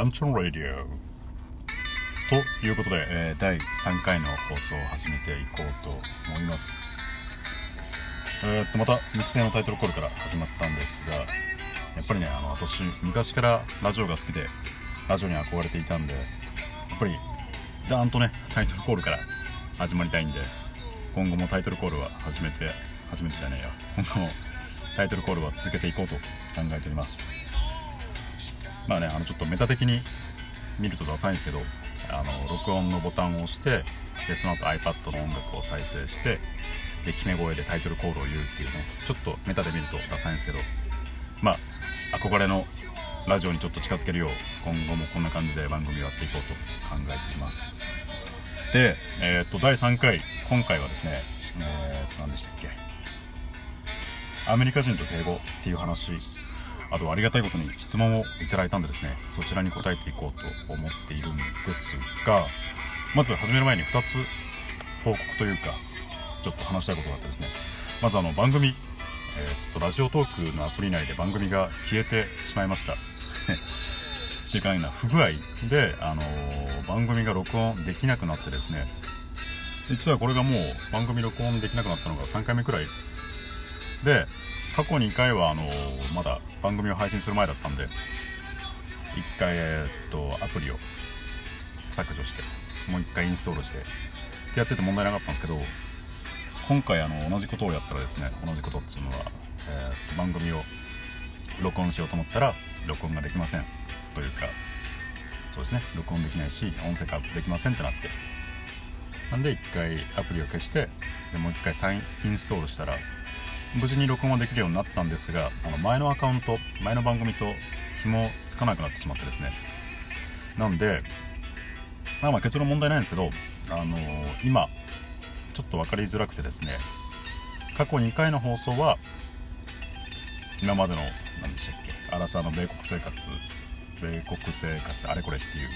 アンチョン・ラディオということで、えー第3回の放送を始めていこうと思います。えーっとまたミキセのタイトルコールから始まったんですがやっぱりねあの私昔からラジオが好きでラジオに憧れていたんでやっぱりダーンとねタイトルコールから始まりたいんで今後もタイトルコールは始めて初めてじゃねえや。今後もタイトルコールは続けていこうと考えております。まあねあのちょっとメタ的に見るとダサいんですけどあの録音のボタンを押してでその後 iPad の音楽を再生してで決め声でタイトルコールを言うっていうねちょっとメタで見るとダサいんですけどまあ憧れのラジオにちょっと近づけるよう今後もこんな感じで番組をやっていこうと考えています。で、えーっと第3回今回はですねえーっと何でしたっけ？アメリカ人と敬語っていう話あとありがたいことに質問をいただいたんでですねそちらに答えていこうと思っているんですがまず始める前に2つ報告というかちょっと話したいことがあってですね。まずあの番組、えーっとラジオトークのアプリ内で番組が消えてしまいました。っていうかな不具合で、あのー番組が録音できなくなってですね。実はこれがもう番組録音できなくなったのが3回目くらいで過去2回はあのまだ番組を配信する前だったんで1回えっとアプリを削除してもう1回インストールしてってやってて問題なかったんですけど今回あの同じことをやったらですね同じことっていうのは、えーっと番組を録音しようと思ったら録音ができません。というかそうですね録音できないし音声化できませんってなって。なんで1回アプリを消してでもう1回再インストールしたら無事に録音はできるようになったんですがあの前のアカウント前の番組と紐つかなくなってしまってですね。なんでまあまあ結論問題ないんですけどあのー今ちょっと分かりづらくてですね過去2回の放送は今までの何でしたっけアラサーの米国生活米国生活あれこれっていう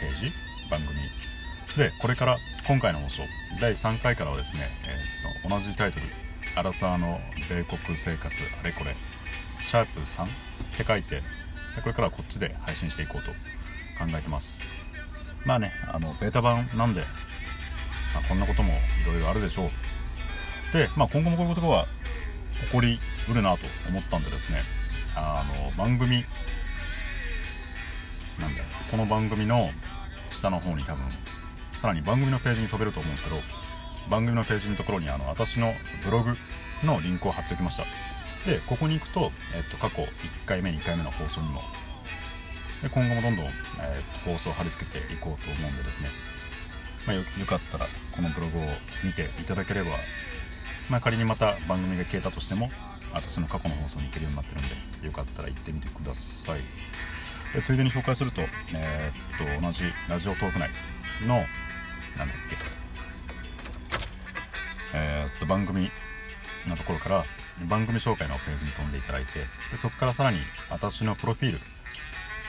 ページ番組。でこれから今回の放送第3回からはですね、えーっと同じタイトル「アラサーの米国生活あれこれ」シャープ3って書いてこれからはこっちで配信していこうと考えてます。まあねあのベータ版なんで、まあ、こんなこともいろいろあるでしょう。で、まあ、今後もこういうことが起こりうるなと思ったんでですねあの番組なんだこの番組の下の方に多分さらに番組のページに飛べると思うんですけど番組のページのところにあの私のブログのリンクを貼っておきました。でここに行くと、えっと、過去1回目2回目の放送にもで今後もどんどん、えっと放送を貼り付けていこうと思うんでですね、まあ、よかったらこのブログを見ていただければ、まあ、仮にまた番組が消えたとしても私の過去の放送に行けるようになってるんでよかったら行ってみてください。でついでに紹介すると,、えーっと同じラジオトーク内のなんだっけえーっと番組のところから番組紹介のページに飛んでいただいてでそこからさらに私のプロフィール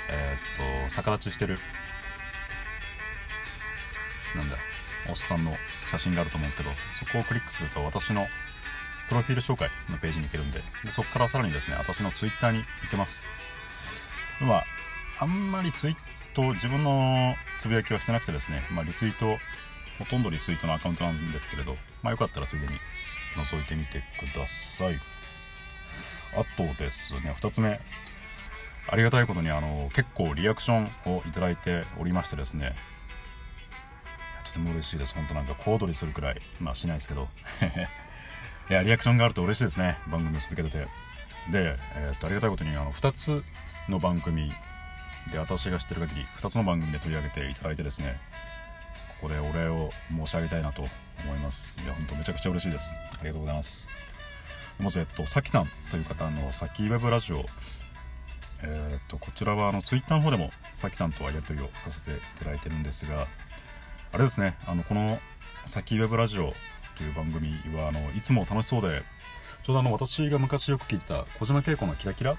えーっと逆立ちしてるなんだおっさんの写真があると思うんですけどそこをクリックすると私のプロフィール紹介のページに行けるんででそこからさらにですね私のツイッターに行けます。まああんまりツイート自分のつぶやきはしてなくてですね、まあ、リツイートほとんどリツイートのアカウントなんですけれど、まあ、よかったらついでに覗いてみてください。あとですね2つ目。ありがたいことにあの結構リアクションをいただいておりましてですね。とても嬉しいです。本当なんか小躍りするくらい。まあしないですけど。いやリアクションがあると嬉しいですね。番組を続けてて。で、えーっとありがたいことにあの2つの番組で私が知ってる限り2つの番組で取り上げていただいてですね。ここでお礼を申し上げたいなと思います。いや本当めちゃくちゃ嬉しいです。ありがとうございます。まずえっとさきさんという方のさきウェブラジオ。えーっとこちらはあのツイッターの方でもさきさんとはやり取りをさせていただいてるんですがあれですね。あのこのさきウェブラジオという番組はあのいつも楽しそうでちょうどあの私が昔よく聞いてた小島慶子のキラキラ。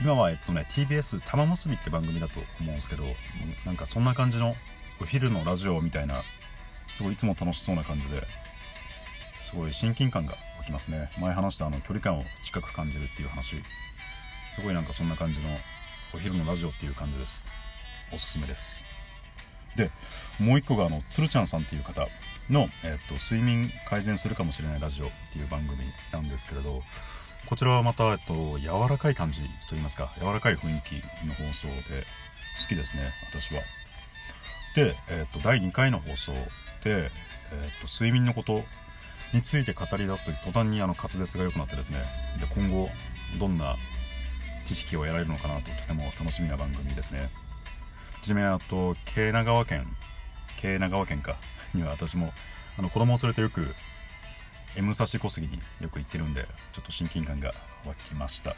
今はえっとね TBS 玉結びって番組だと思うんですけどなんかそんな感じのお昼のラジオみたいなすごいいつも楽しそうな感じですごい親近感が湧きますね。前話したあの距離感を近く感じるっていう話。すごいなんかそんな感じのお昼のラジオっていう感じです。おすすめです。でもう一個があのつるちゃんさんっていう方の、えっと、睡眠改善するかもしれないラジオっていう番組なんですけれどこちらはまた、えっと、柔らかい感じといいますか柔らかい雰囲気の放送で好きですね私は。で、えっと、第2回の放送で、えっと、睡眠のことについて語り出すと途端にあの滑舌が良くなってですねで今後どんな知識を得られるのかなととても楽しみな番組ですね。ちなみにあと京奈川県京奈川県かには私もあの子供を連れてよく M 刺し小杉によく行ってるんでちょっと親近感が湧きました。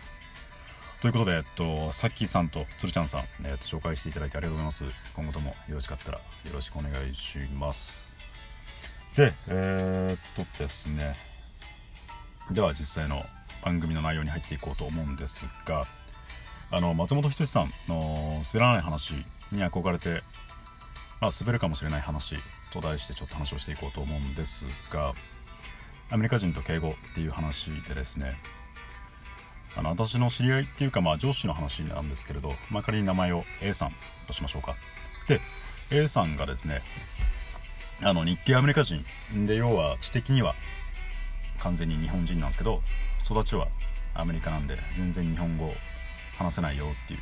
ということで、えっと、さっきさんとつるちゃんさん、えっと、紹介していただいてありがとうございます。今後ともよろしかったらよろしくお願いします。でえー、っとですね。では実際の番組の内容に入っていこうと思うんですがあの松本人志さんの「滑らない話」に憧れて、まあ、滑るかもしれない話と題してちょっと話をしていこうと思うんですがアメリカ人と敬語っていう話でですねあの私の知り合いっていうかまあ上司の話なんですけれど、まあ、仮に名前を A さんとしましょうか。で A さんがですねあの日系アメリカ人で要は知的には完全に日本人なんですけど育ちはアメリカなんで全然日本語話せないよっていう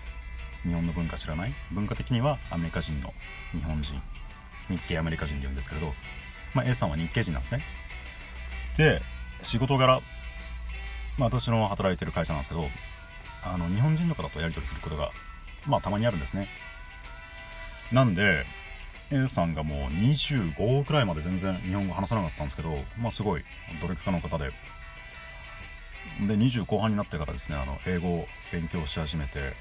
日本の文化知らない文化的にはアメリカ人の日本人日系アメリカ人って言うんですけれど、まあ、A さんは日系人なんですね。で仕事柄、まあ、私の働いてる会社なんですけどあの日本人の方とやり取りすることがまあたまにあるんですね。なんで A さんがもう25くらいまで全然日本語話さなかったんですけどまあすごい努力家の方で。で20後半になってからですねあの英語を勉強し始めて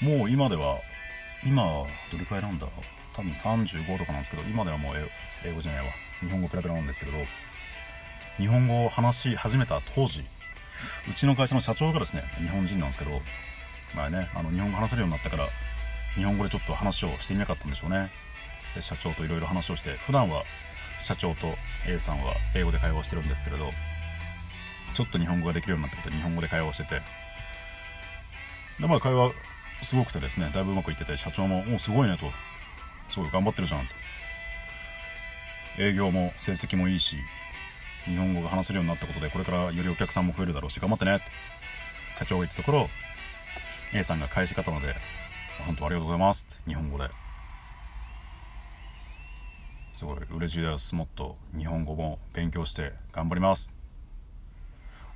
もう今では今どれくらいなんだ？多分35とかなんですけど今ではもう英語じゃないわ。日本語ペラペラなんですけど日本語を話し始めた当時うちの会社の社長がですね日本人なんですけど前ねあの日本語話せるようになったから日本語でちょっと話をしてみなかったんでしょうね。で社長といろいろ話をして普段は社長と A さんは英語で会話をしてるんですけれどちょっと日本語ができるようになってことで日本語で会話をしてて。でまあ会話すごくてですねだいぶうまくいってて社長も「おすごいね」と「すごい頑張ってるじゃん」と。営業も成績もいいし日本語が話せるようになったことでこれからよりお客さんも増えるだろうし頑張ってね。って社長が言ったところ A さんが返し方ので「本当ありがとうございます」って日本語で。すごい嬉しいです。もっと日本語も勉強して頑張ります。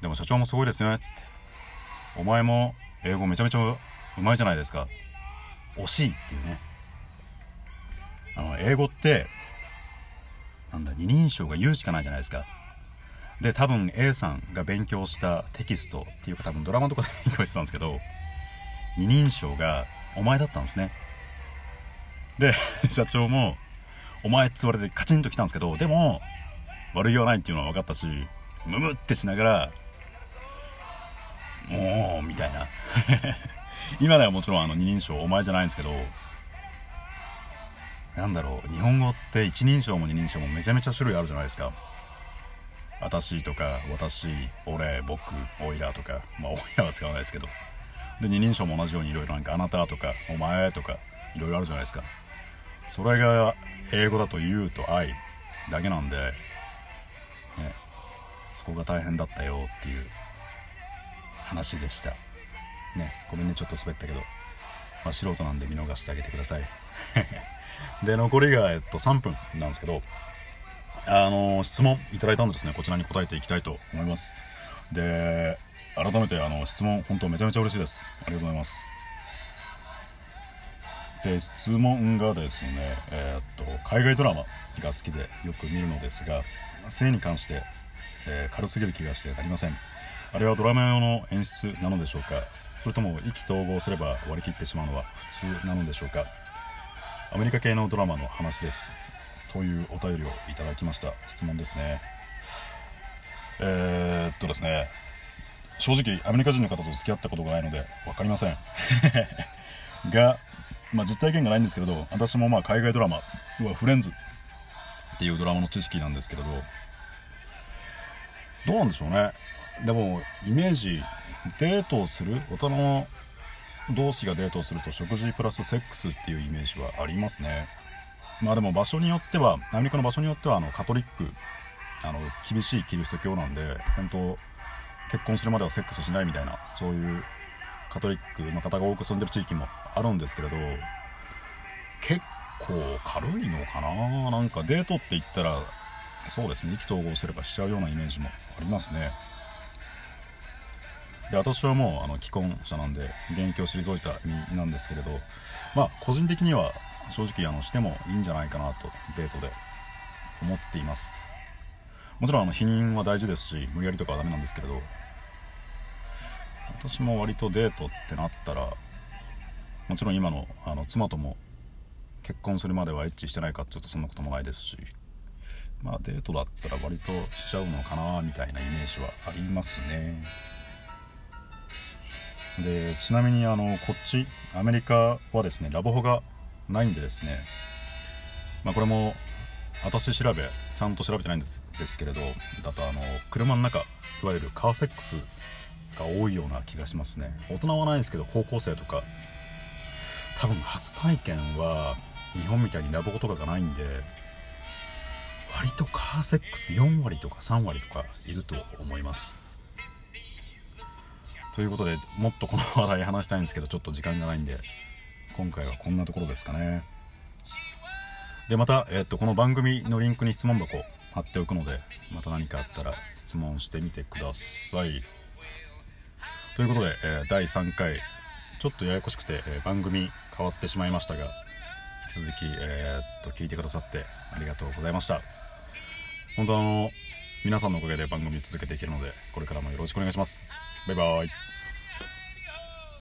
でも社長もすごいですねっつって。お前も英語めちゃめちゃうまいじゃないですか。惜しいっていうね。あの英語ってなんだ二人称が言うしかないじゃないですか。で多分 A さんが勉強したテキストっていうか多分ドラマとかで勉強してたんですけど二人称がお前だったんですね。で 社長もお前っつわれてカチンときたんですけどでも悪気はないっていうのは分かったしムムってしながらおおみたいな。今ではもちろんあの二人称お前じゃないんですけどなんだろう日本語って一人称も二人称もめちゃめちゃ種類あるじゃないですか。私とか私俺僕オイラとかまあオイラは使わないですけど。で二人称も同じようにいろいろなんかあなたとかお前とかいろいろあるじゃないですか。それが英語だと you と I だけなんで、ね、そこが大変だったよっていう話でした。ねごめんねちょっと滑ったけど、まあ、素人なんで見逃してあげてください。で残りが、えっと、3分なんですけど。あの質問いただいたんですね。こちらに答えていきたいと思います。で改めてあの質問本当めちゃめちゃ嬉しいです。ありがとうございます。で質問がですね、えー、っと海外ドラマが好きでよく見るのですが性に関して、えー、軽すぎる気がしてなりません。あれはドラマ用の演出なのでしょうか？それとも意気投合すれば割り切ってしまうのは普通なのでしょうか？アメリカ系のドラマの話です。というお便りをいただきました。質問ですね。えー、っとですね。正直アメリカ人の方と付き合ったことがないので分かりません。が、まあ、実体験がないんですけれど私もまあ海外ドラマはフレンズっていうドラマの知識なんですけれどどうなんでしょうね。でもイメージデートをする大人の同士がデートをすると食事プラスセックスっていうイメージはありますね。まあでも場所によってはアメリカの場所によってはあのカトリックあの厳しいキリスト教なんで本当結婚するまではセックスしないみたいなそういうカトリックの方が多く住んでる地域もあるんですけれど結構軽いのかな？なんかデートって言ったらそうですね意気投合すればしちゃうようなイメージもありますね。で私はもうあの既婚者なんで現役を退いた身なんですけれどまあ個人的には正直あのしてもいいんじゃないかなとデートで思っています。もちろんあの否認は大事ですし無理やりとかはダメなんですけれど私も割とデートってなったらもちろん今のあの妻とも結婚するまではエッチしてないかっていうとそんなこともないですしまあデートだったら割としちゃうのかなみたいなイメージはありますね。でちなみにあのこっちアメリカはですねラブホがないんでですね。まあこれも私調べちゃんと調べてないんですですけれどだとあの車の中いわゆるカーセックスが多いような気がしますね。大人はないですけど高校生とか多分初体験は日本みたいにラブホとかがないんで割とカーセックス4割とか3割とかいると思います。ということでもっとこの話題話したいんですけどちょっと時間がないんで。今回はこんなところですかね。でまた、えっとこの番組のリンクに質問箱貼っておくのでまた何かあったら質問してみてください。ということで、えー、第3回ちょっとややこしくて、えー、番組変わってしまいましたが引き続き、えー、っと聞いてくださってありがとうございました。本当あの皆さんのおかげで番組続けていけるのでこれからもよろしくお願いします。バイバーイ。